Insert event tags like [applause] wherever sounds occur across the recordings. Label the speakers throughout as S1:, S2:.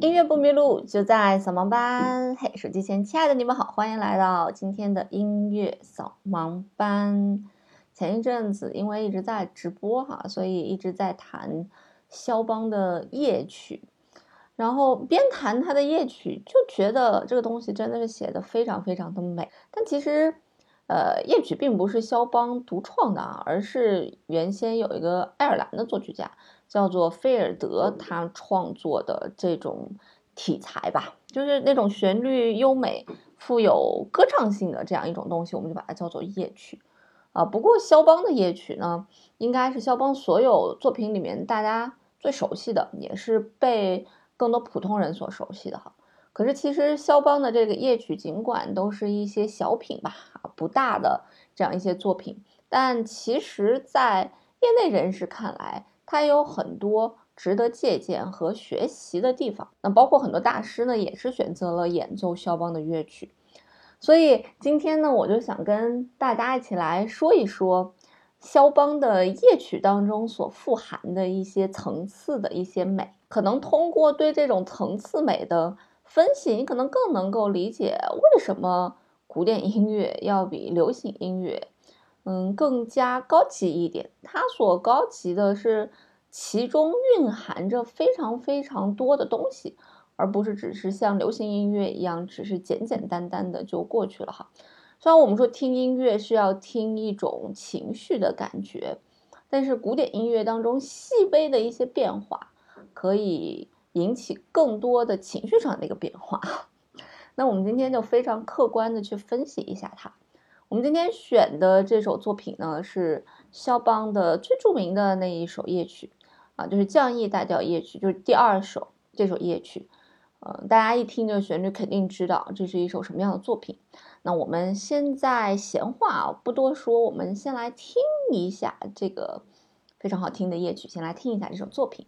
S1: 音乐不迷路，就在扫盲班。嘿，手机前亲爱的你们好，欢迎来到今天的音乐扫盲班。前一阵子因为一直在直播哈，所以一直在弹肖邦的夜曲，然后边弹他的夜曲，就觉得这个东西真的是写的非常非常的美。但其实，呃，夜曲并不是肖邦独创的啊，而是原先有一个爱尔兰的作曲家。叫做菲尔德，他创作的这种题材吧，就是那种旋律优美、富有歌唱性的这样一种东西，我们就把它叫做夜曲啊。不过肖邦的夜曲呢，应该是肖邦所有作品里面大家最熟悉的，也是被更多普通人所熟悉的哈。可是其实肖邦的这个夜曲，尽管都是一些小品吧，啊不大的这样一些作品，但其实在业内人士看来，它有很多值得借鉴和学习的地方，那包括很多大师呢，也是选择了演奏肖邦的乐曲。所以今天呢，我就想跟大家一起来说一说肖邦的夜曲当中所富含的一些层次的一些美。可能通过对这种层次美的分析，你可能更能够理解为什么古典音乐要比流行音乐。嗯，更加高级一点。它所高级的是其中蕴含着非常非常多的东西，而不是只是像流行音乐一样，只是简简单单的就过去了哈。虽然我们说听音乐是要听一种情绪的感觉，但是古典音乐当中细微的一些变化，可以引起更多的情绪上的一个变化。[laughs] 那我们今天就非常客观的去分析一下它。我们今天选的这首作品呢，是肖邦的最著名的那一首夜曲，啊，就是降 E 大调夜曲，就是第二首这首夜曲。嗯，大家一听这个旋律，肯定知道这是一首什么样的作品。那我们现在闲话啊不多说，我们先来听一下这个非常好听的夜曲，先来听一下这首作品。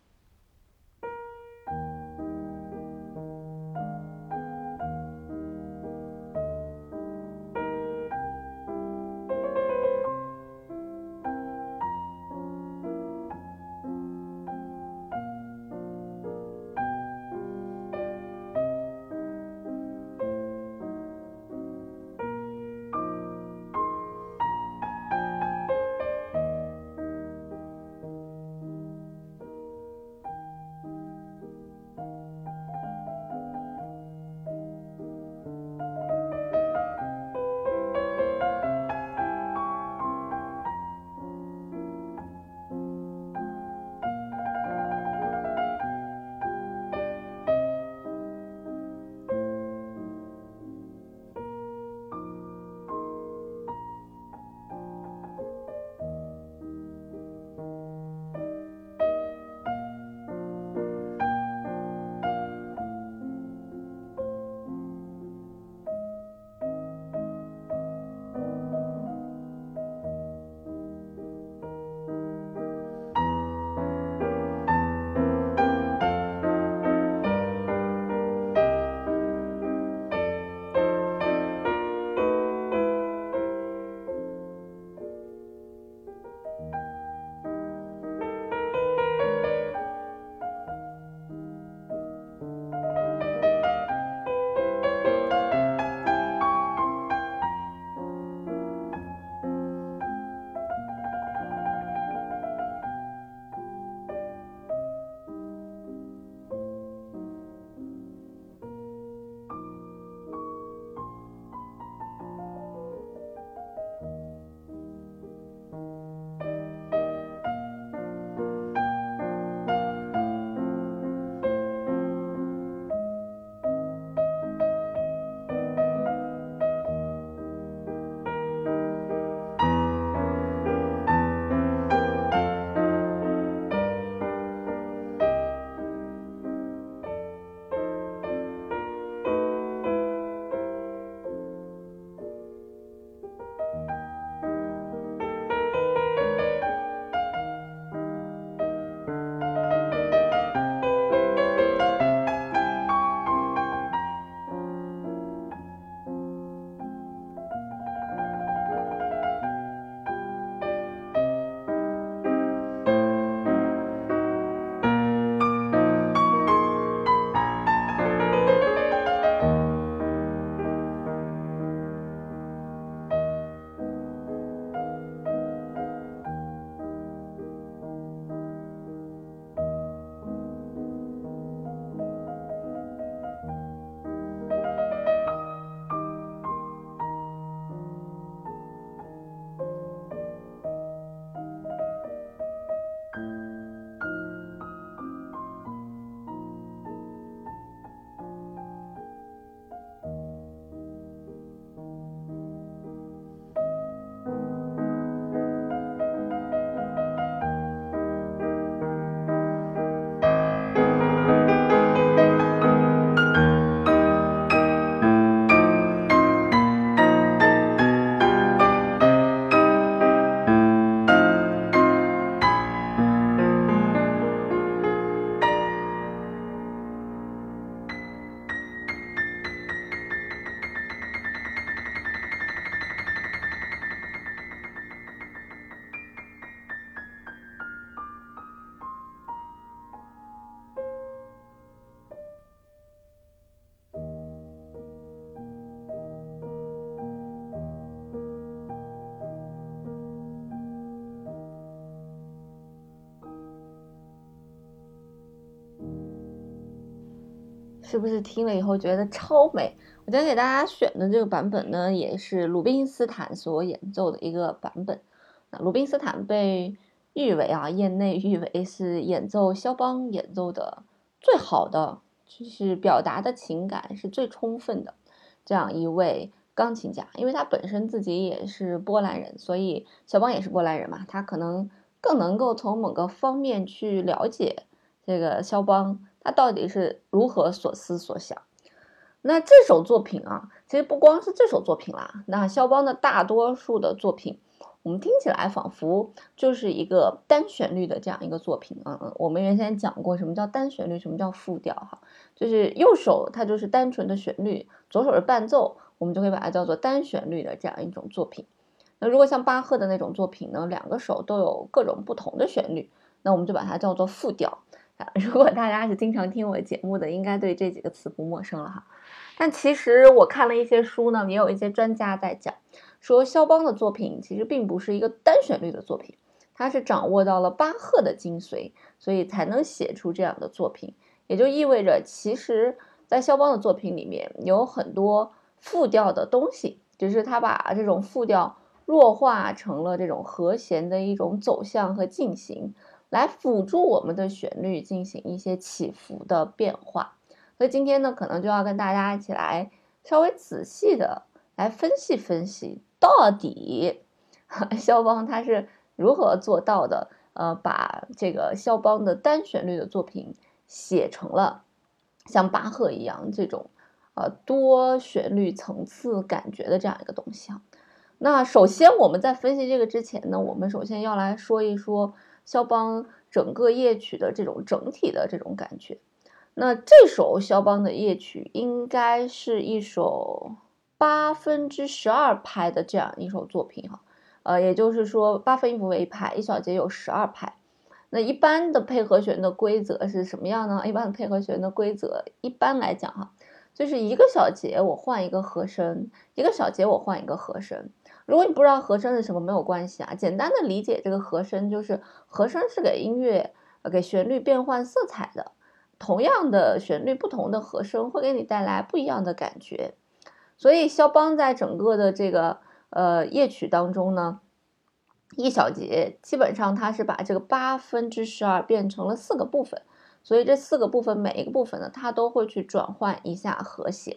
S1: 是不是听了以后觉得超美？我今天给大家选的这个版本呢，也是鲁宾斯坦所演奏的一个版本。那鲁宾斯坦被誉为啊，业内誉为是演奏肖邦演奏的最好的，就是表达的情感是最充分的这样一位钢琴家。因为他本身自己也是波兰人，所以肖邦也是波兰人嘛，他可能更能够从某个方面去了解这个肖邦。他到底是如何所思所想？那这首作品啊，其实不光是这首作品啦。那肖邦的大多数的作品，我们听起来仿佛就是一个单旋律的这样一个作品。嗯嗯，我们原先讲过什么叫单旋律，什么叫复调哈，就是右手它就是单纯的旋律，左手是伴奏，我们就可以把它叫做单旋律的这样一种作品。那如果像巴赫的那种作品呢，两个手都有各种不同的旋律，那我们就把它叫做复调。[laughs] 如果大家是经常听我节目的，应该对这几个词不陌生了哈。但其实我看了一些书呢，也有一些专家在讲，说肖邦的作品其实并不是一个单旋律的作品，他是掌握到了巴赫的精髓，所以才能写出这样的作品。也就意味着，其实，在肖邦的作品里面有很多复调的东西，只是他把这种复调弱化成了这种和弦的一种走向和进行。来辅助我们的旋律进行一些起伏的变化，所以今天呢，可能就要跟大家一起来稍微仔细的来分析分析，到底 [laughs] 肖邦他是如何做到的？呃，把这个肖邦的单旋律的作品写成了像巴赫一样这种呃多旋律层次感觉的这样一个东西啊。那首先我们在分析这个之前呢，我们首先要来说一说。肖邦整个夜曲的这种整体的这种感觉，那这首肖邦的夜曲应该是一首八分之十二拍的这样一首作品哈，呃，也就是说八分音符为一拍，一小节有十二拍。那一般的配合弦的规则是什么样呢？一般的配合弦的规则，一般来讲哈，就是一个小节我换一个和声，一个小节我换一个和声。如果你不知道和声是什么，没有关系啊。简单的理解这个和声，就是和声是给音乐、给旋律变换色彩的。同样的旋律，不同的和声会给你带来不一样的感觉。所以肖邦在整个的这个呃夜曲当中呢，一小节基本上他是把这个八分之十二变成了四个部分。所以这四个部分每一个部分呢，它都会去转换一下和弦。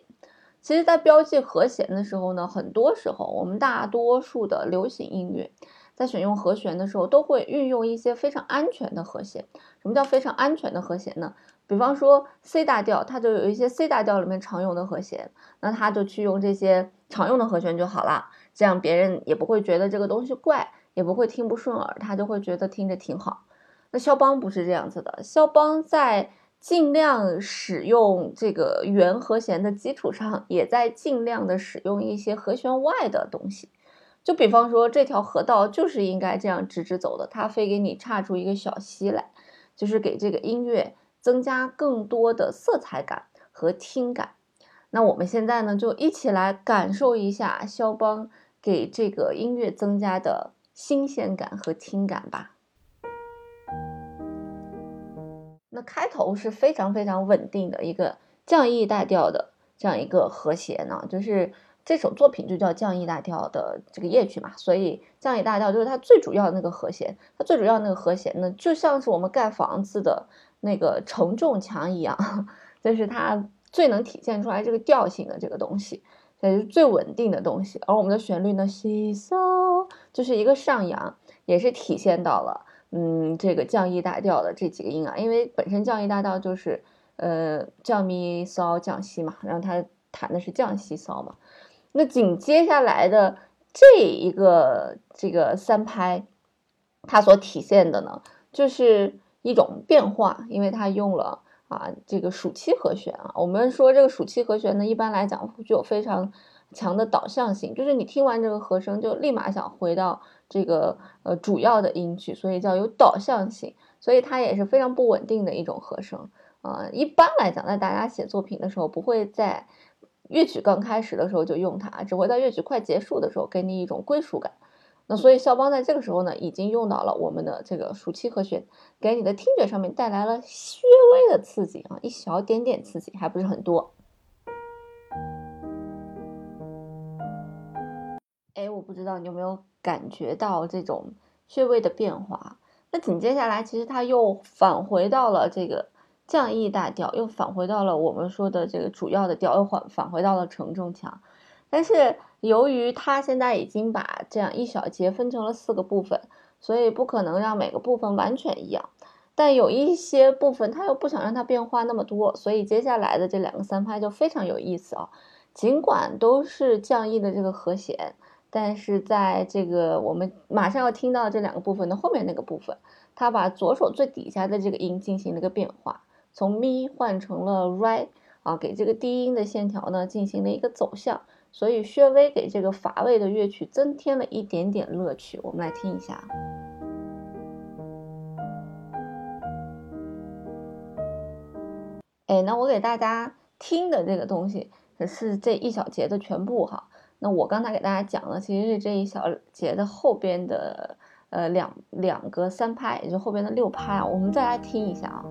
S1: 其实，在标记和弦的时候呢，很多时候我们大多数的流行音乐在选用和弦的时候，都会运用一些非常安全的和弦。什么叫非常安全的和弦呢？比方说 C 大调，它就有一些 C 大调里面常用的和弦，那他就去用这些常用的和弦就好了，这样别人也不会觉得这个东西怪，也不会听不顺耳，他就会觉得听着挺好。那肖邦不是这样子的，肖邦在。尽量使用这个原和弦的基础上，也在尽量的使用一些和弦外的东西。就比方说，这条河道就是应该这样直直走的，它非给你岔出一个小溪来，就是给这个音乐增加更多的色彩感和听感。那我们现在呢，就一起来感受一下肖邦给这个音乐增加的新鲜感和听感吧。那开头是非常非常稳定的一个降 E 大调的这样一个和弦呢，就是这首作品就叫降 E 大调的这个夜曲嘛，所以降 E 大调就是它最主要的那个和弦，它最主要那个和弦呢，就像是我们盖房子的那个承重墙一样，[laughs] 就是它最能体现出来这个调性的这个东西，也是最稳定的东西。而我们的旋律呢，西嗦就是一个上扬，也是体现到了。嗯，这个降 E 大调的这几个音啊，因为本身降 E 大调就是呃降咪骚降西嘛，然后他弹的是降西骚嘛。那紧接下来的这一个这个三拍，它所体现的呢，就是一种变化，因为它用了啊这个属七和弦啊。我们说这个属七和弦呢，一般来讲具有非常强的导向性，就是你听完这个和声就立马想回到。这个呃主要的音区，所以叫有导向性，所以它也是非常不稳定的一种和声啊。一般来讲，在大家写作品的时候，不会在乐曲刚开始的时候就用它，只会在乐曲快结束的时候给你一种归属感那所以肖邦在这个时候呢，已经用到了我们的这个暑期和弦，给你的听觉上面带来了稍微的刺激啊，一小点点刺激，还不是很多。哎，我不知道你有没有感觉到这种穴位的变化。那紧接下来，其实它又返回到了这个降 E 大调，又返回到了我们说的这个主要的调，又返返回到了承重墙。但是由于它现在已经把这样一小节分成了四个部分，所以不可能让每个部分完全一样。但有一些部分，它又不想让它变化那么多，所以接下来的这两个三拍就非常有意思啊。尽管都是降 E 的这个和弦。但是在这个我们马上要听到这两个部分的后面那个部分，它把左手最底下的这个音进行了一个变化，从咪换成了 re 啊，给这个低音的线条呢进行了一个走向，所以薛微给这个乏味的乐曲增添了一点点乐趣。我们来听一下。哎，那我给大家听的这个东西是这一小节的全部哈。那我刚才给大家讲的其实是这一小节的后边的呃两两个三拍，也就后边的六拍啊。我们再来听一下啊。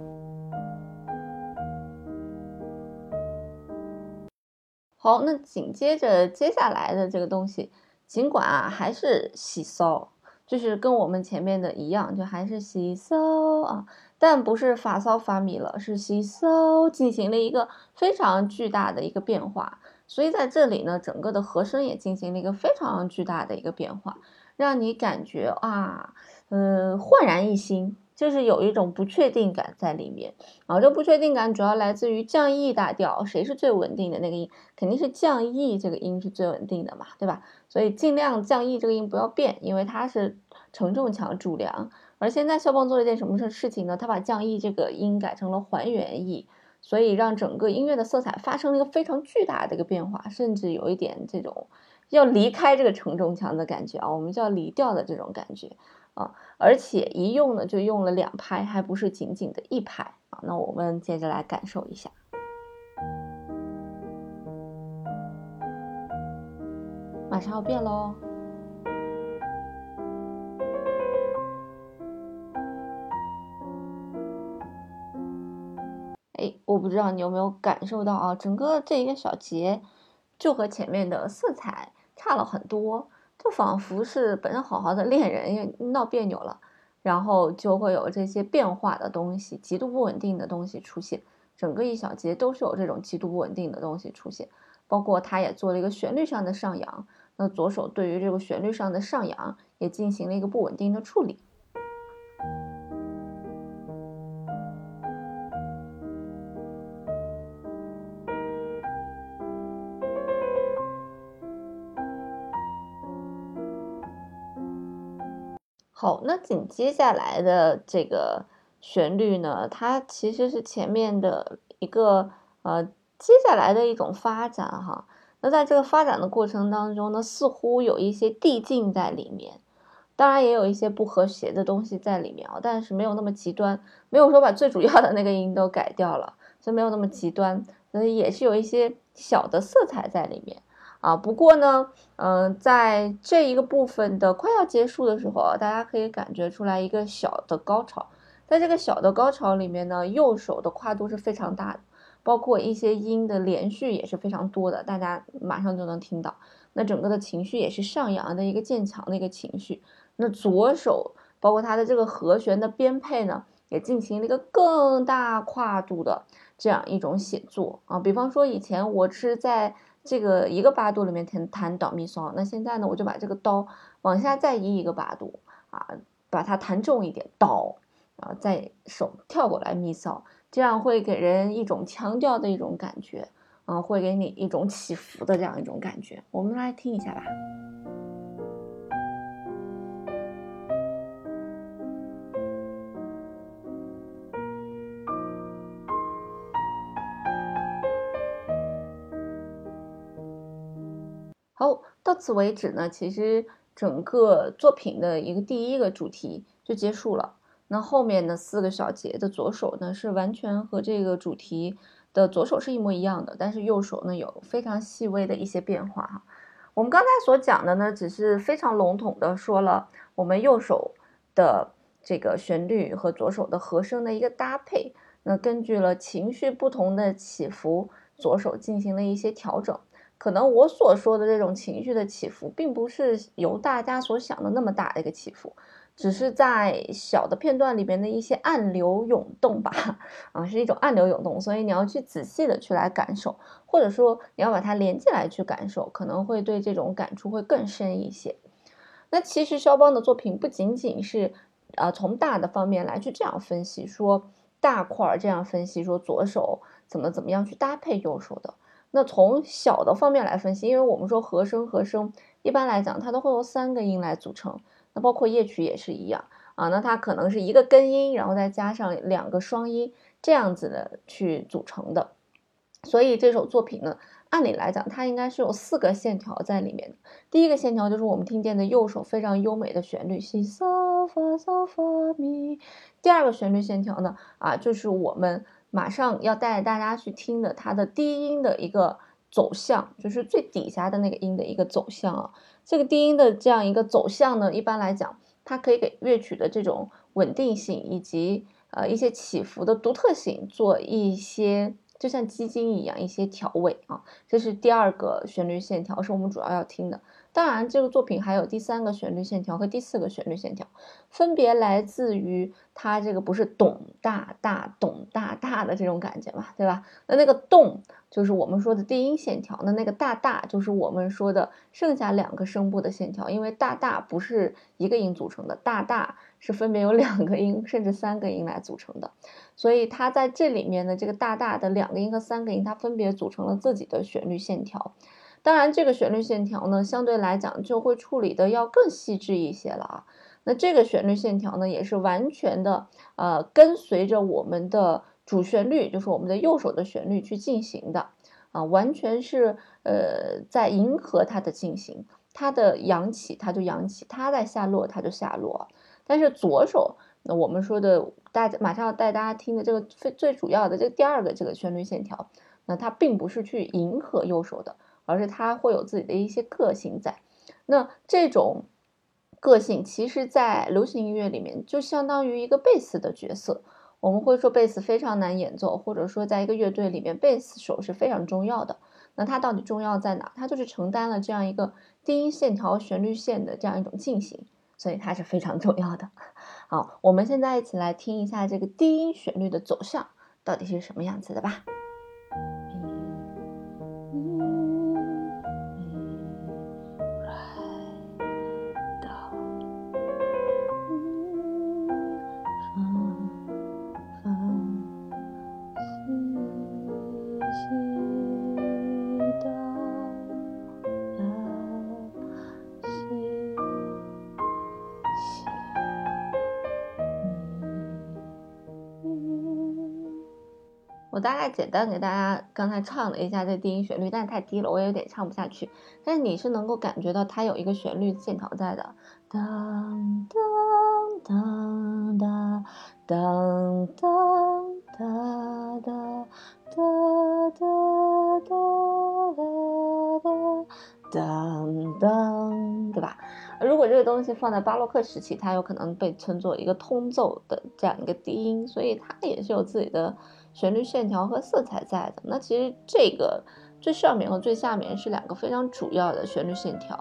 S1: 好，那紧接着接下来的这个东西，尽管啊还是西骚，就是跟我们前面的一样，就还是西骚啊，但不是发骚发米了，是西骚进行了一个非常巨大的一个变化。所以在这里呢，整个的和声也进行了一个非常巨大的一个变化，让你感觉啊，呃，焕然一新，就是有一种不确定感在里面啊。这不确定感主要来自于降 E 大调，谁是最稳定的那个音？肯定是降 E 这个音是最稳定的嘛，对吧？所以尽量降 E 这个音不要变，因为它是承重墙主梁。而现在肖邦做了一件什么事事情呢？他把降 E 这个音改成了还原 E。所以让整个音乐的色彩发生了一个非常巨大的一个变化，甚至有一点这种要离开这个承重墙的感觉啊，我们叫离调的这种感觉啊，而且一用呢就用了两拍，还不是仅仅的一拍啊。那我们接着来感受一下，马上要变喽。我不知道你有没有感受到啊，整个这一个小节就和前面的色彩差了很多，就仿佛是本身好好的恋人，闹别扭了，然后就会有这些变化的东西，极度不稳定的东西出现。整个一小节都是有这种极度不稳定的东西出现，包括他也做了一个旋律上的上扬，那左手对于这个旋律上的上扬也进行了一个不稳定的处理。好，那紧接下来的这个旋律呢，它其实是前面的一个呃接下来的一种发展哈。那在这个发展的过程当中呢，似乎有一些递进在里面，当然也有一些不和谐的东西在里面啊，但是没有那么极端，没有说把最主要的那个音都改掉了，所以没有那么极端，所以也是有一些小的色彩在里面。啊，不过呢，嗯，在这一个部分的快要结束的时候啊，大家可以感觉出来一个小的高潮。在这个小的高潮里面呢，右手的跨度是非常大的，包括一些音的连续也是非常多的，大家马上就能听到。那整个的情绪也是上扬的一个渐强的一个情绪。那左手包括它的这个和弦的编配呢，也进行了一个更大跨度的这样一种写作啊。比方说以前我是在。这个一个八度里面弹弹哆咪嗦，那现在呢，我就把这个哆往下再移一个八度啊，把它弹重一点哆，然后再手跳过来咪嗦，这样会给人一种腔调的一种感觉，啊，会给你一种起伏的这样一种感觉。我们来听一下吧。到此为止呢，其实整个作品的一个第一个主题就结束了。那后面的四个小节的左手呢，是完全和这个主题的左手是一模一样的，但是右手呢有非常细微的一些变化哈。我们刚才所讲的呢，只是非常笼统的说了我们右手的这个旋律和左手的和声的一个搭配。那根据了情绪不同的起伏，左手进行了一些调整。可能我所说的这种情绪的起伏，并不是由大家所想的那么大的一个起伏，只是在小的片段里边的一些暗流涌动吧。啊，是一种暗流涌动，所以你要去仔细的去来感受，或者说你要把它连起来去感受，可能会对这种感触会更深一些。那其实肖邦的作品不仅仅是，呃，从大的方面来去这样分析说。大块儿这样分析说，左手怎么怎么样去搭配右手的？那从小的方面来分析，因为我们说和声和声一般来讲它都会由三个音来组成，那包括夜曲也是一样啊。那它可能是一个根音，然后再加上两个双音这样子的去组成的。所以这首作品呢，按理来讲它应该是有四个线条在里面的。第一个线条就是我们听见的右手非常优美的旋律，西嗦发嗦发咪。第二个旋律线条呢，啊，就是我们马上要带大家去听的，它的低音的一个走向，就是最底下的那个音的一个走向啊。这个低音的这样一个走向呢，一般来讲，它可以给乐曲的这种稳定性以及呃一些起伏的独特性做一些，就像基金一样一些调味啊。这是第二个旋律线条，是我们主要要听的。当然，这个作品还有第三个旋律线条和第四个旋律线条，分别来自于它这个不是咚大大咚大大的这种感觉嘛，对吧？那那个咚就是我们说的低音线条，那那个大大就是我们说的剩下两个声部的线条，因为大大不是一个音组成的，大大是分别有两个音甚至三个音来组成的，所以它在这里面的这个大大的两个音和三个音，它分别组成了自己的旋律线条。当然，这个旋律线条呢，相对来讲就会处理的要更细致一些了啊。那这个旋律线条呢，也是完全的呃跟随着我们的主旋律，就是我们的右手的旋律去进行的啊，完全是呃在迎合它的进行。它的扬起，它就扬起；它在下落，它就下落。但是左手，那我们说的大家马上要带大家听的这个最最主要的这第二个这个旋律线条，那它并不是去迎合右手的。而是它会有自己的一些个性在，那这种个性其实，在流行音乐里面就相当于一个贝斯的角色。我们会说贝斯非常难演奏，或者说在一个乐队里面，贝斯手是非常重要的。那它到底重要在哪？它就是承担了这样一个低音线条、旋律线的这样一种进行，所以它是非常重要的。好，我们现在一起来听一下这个低音旋律的走向到底是什么样子的吧。概简单给大家刚才唱了一下这低音旋律，但是太低了，我也有点唱不下去。但是你是能够感觉到它有一个旋律线条在的，当当当当当当当当当当当当，对吧？这个东西放在巴洛克时期，它有可能被称作一个通奏的这样一个低音，所以它也是有自己的。旋律线条和色彩在的，那其实这个最上面和最下面是两个非常主要的旋律线条。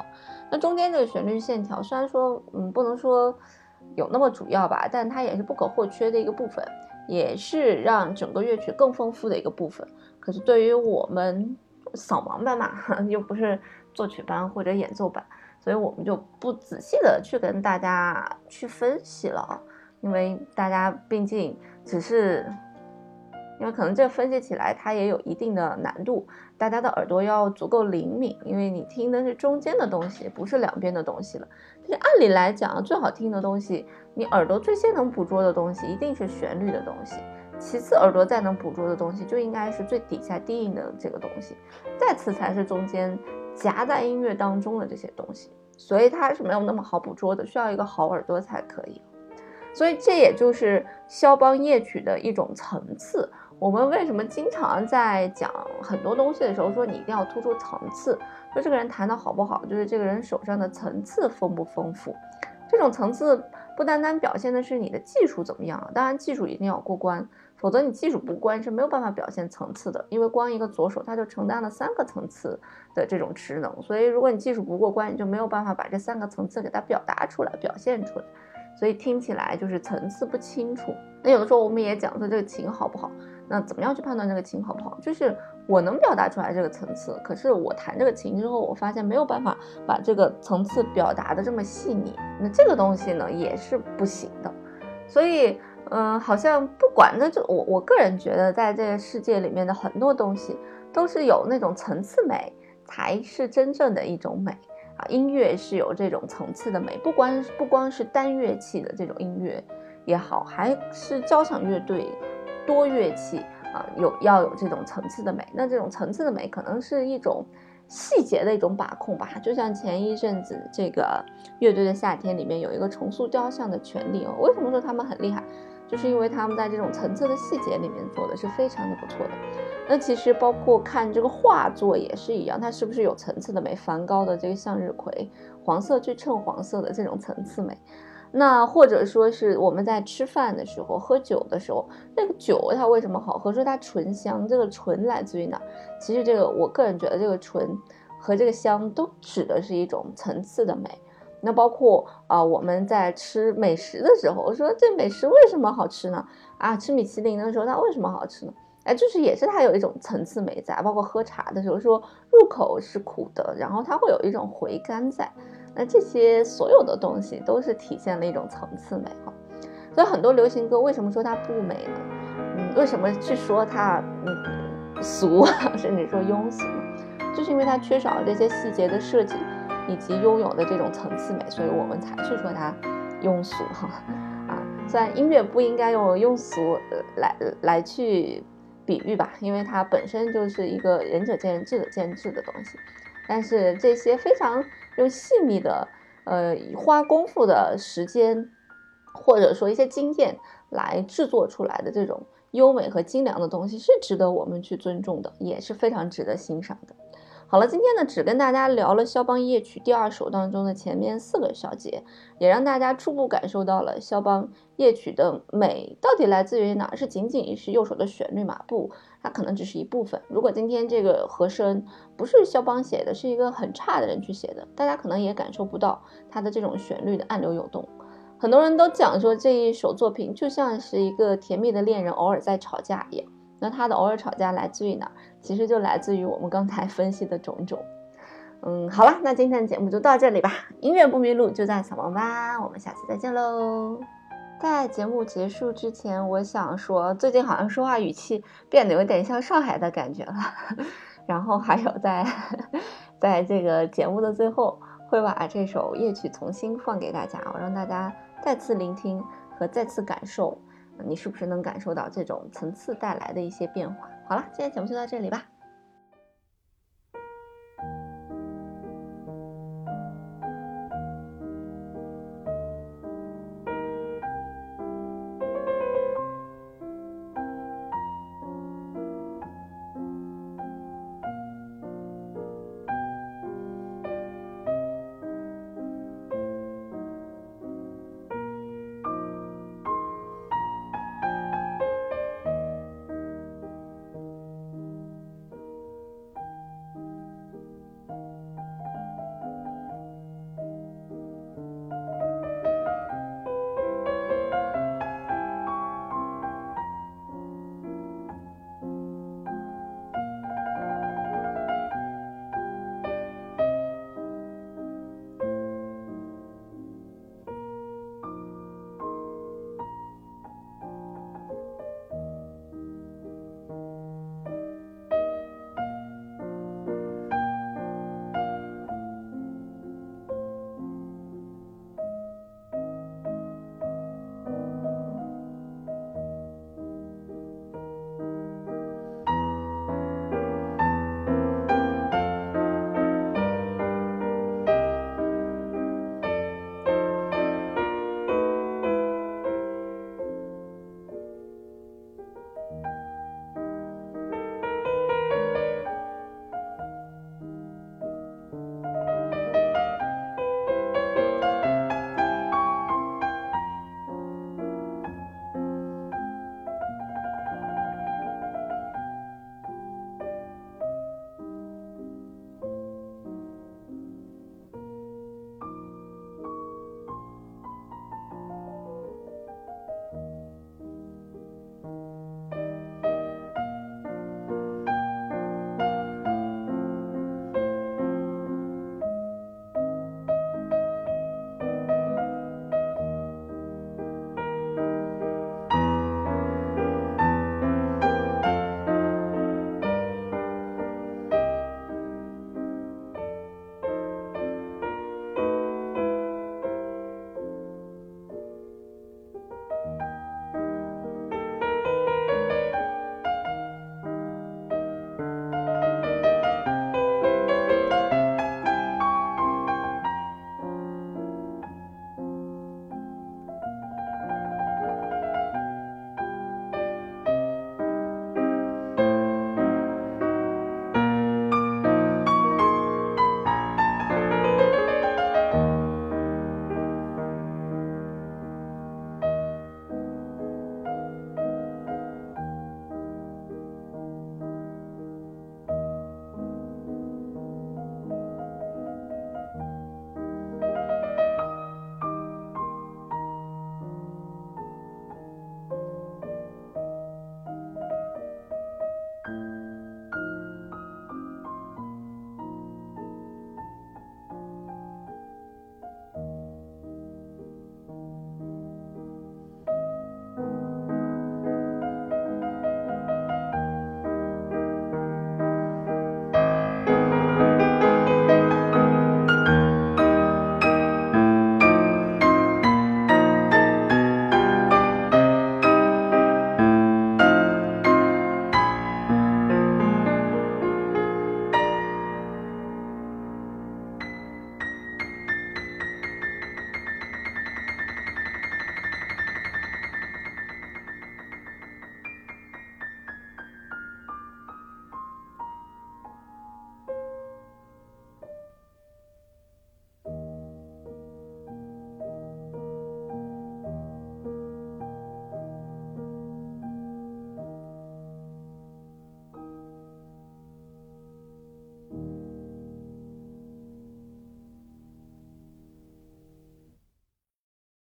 S1: 那中间这个旋律线条虽然说，嗯，不能说有那么主要吧，但它也是不可或缺的一个部分，也是让整个乐曲更丰富的一个部分。可是对于我们扫盲班嘛，[laughs] 又不是作曲班或者演奏班，所以我们就不仔细的去跟大家去分析了，因为大家毕竟只是。因为可能这分析起来它也有一定的难度，大家的耳朵要足够灵敏，因为你听的是中间的东西，不是两边的东西了。就按理来讲，最好听的东西，你耳朵最先能捕捉的东西一定是旋律的东西，其次耳朵再能捕捉的东西就应该是最底下低音的这个东西，再次才是中间夹在音乐当中的这些东西。所以它是没有那么好捕捉的，需要一个好耳朵才可以。所以这也就是肖邦夜曲的一种层次。我们为什么经常在讲很多东西的时候说你一定要突出层次？说这个人弹的好不好，就是这个人手上的层次丰不丰富。这种层次不单单表现的是你的技术怎么样，当然技术一定要过关，否则你技术不关是没有办法表现层次的。因为光一个左手，它就承担了三个层次的这种职能，所以如果你技术不过关，你就没有办法把这三个层次给它表达出来、表现出来。所以听起来就是层次不清楚。那有的时候我们也讲说这个琴好不好，那怎么样去判断这个琴好不好？就是我能表达出来这个层次，可是我弹这个琴之后，我发现没有办法把这个层次表达的这么细腻，那这个东西呢也是不行的。所以，嗯，好像不管那就我我个人觉得，在这个世界里面的很多东西都是有那种层次美，才是真正的一种美。啊，音乐是有这种层次的美，不光不光是单乐器的这种音乐也好，还是交响乐队多乐器啊，有要有这种层次的美。那这种层次的美，可能是一种细节的一种把控吧。就像前一阵子这个乐队的夏天里面有一个重塑雕像的权利哦，为什么说他们很厉害？就是因为他们在这种层次的细节里面做的是非常的不错的。那其实包括看这个画作也是一样，它是不是有层次的美？梵高的这个向日葵，黄色去衬黄色的这种层次美。那或者说是我们在吃饭的时候、喝酒的时候，那个酒它为什么好喝？说它醇香，这个醇来自于哪？其实这个我个人觉得，这个醇和这个香都指的是一种层次的美。那包括啊，我们在吃美食的时候，我说这美食为什么好吃呢？啊，吃米其林的时候它为什么好吃呢？哎，就是也是它有一种层次美在，包括喝茶的时候说入口是苦的，然后它会有一种回甘在，那这些所有的东西都是体现了一种层次美哈。所以很多流行歌为什么说它不美呢？嗯，为什么去说它嗯俗，[laughs] 甚至说庸俗？就是因为它缺少了这些细节的设计，以及拥有的这种层次美，所以我们才去说它庸俗哈。啊，虽然音乐不应该用庸俗来来去。比喻吧，因为它本身就是一个仁者见仁，智者见智的东西。但是这些非常用细密的，呃，花功夫的时间，或者说一些经验来制作出来的这种优美和精良的东西，是值得我们去尊重的，也是非常值得欣赏的。好了，今天呢只跟大家聊了肖邦夜曲第二首当中的前面四个小节，也让大家初步感受到了肖邦夜曲的美到底来自于哪？是仅仅是右手的旋律吗？不，它可能只是一部分。如果今天这个和声不是肖邦写的，是一个很差的人去写的，大家可能也感受不到它的这种旋律的暗流涌动。很多人都讲说这一首作品就像是一个甜蜜的恋人偶尔在吵架一样。那他的偶尔吵架来自于哪？其实就来自于我们刚才分析的种种。嗯，好了，那今天的节目就到这里吧。音乐不迷路，就在小王吧。我们下次再见喽。在节目结束之前，我想说，最近好像说话语气变得有点像上海的感觉了。[laughs] 然后还有在，[laughs] 在这个节目的最后，会把这首夜曲重新放给大家，我让大家再次聆听和再次感受。你是不是能感受到这种层次带来的一些变化？好了，今天节目就到这里吧。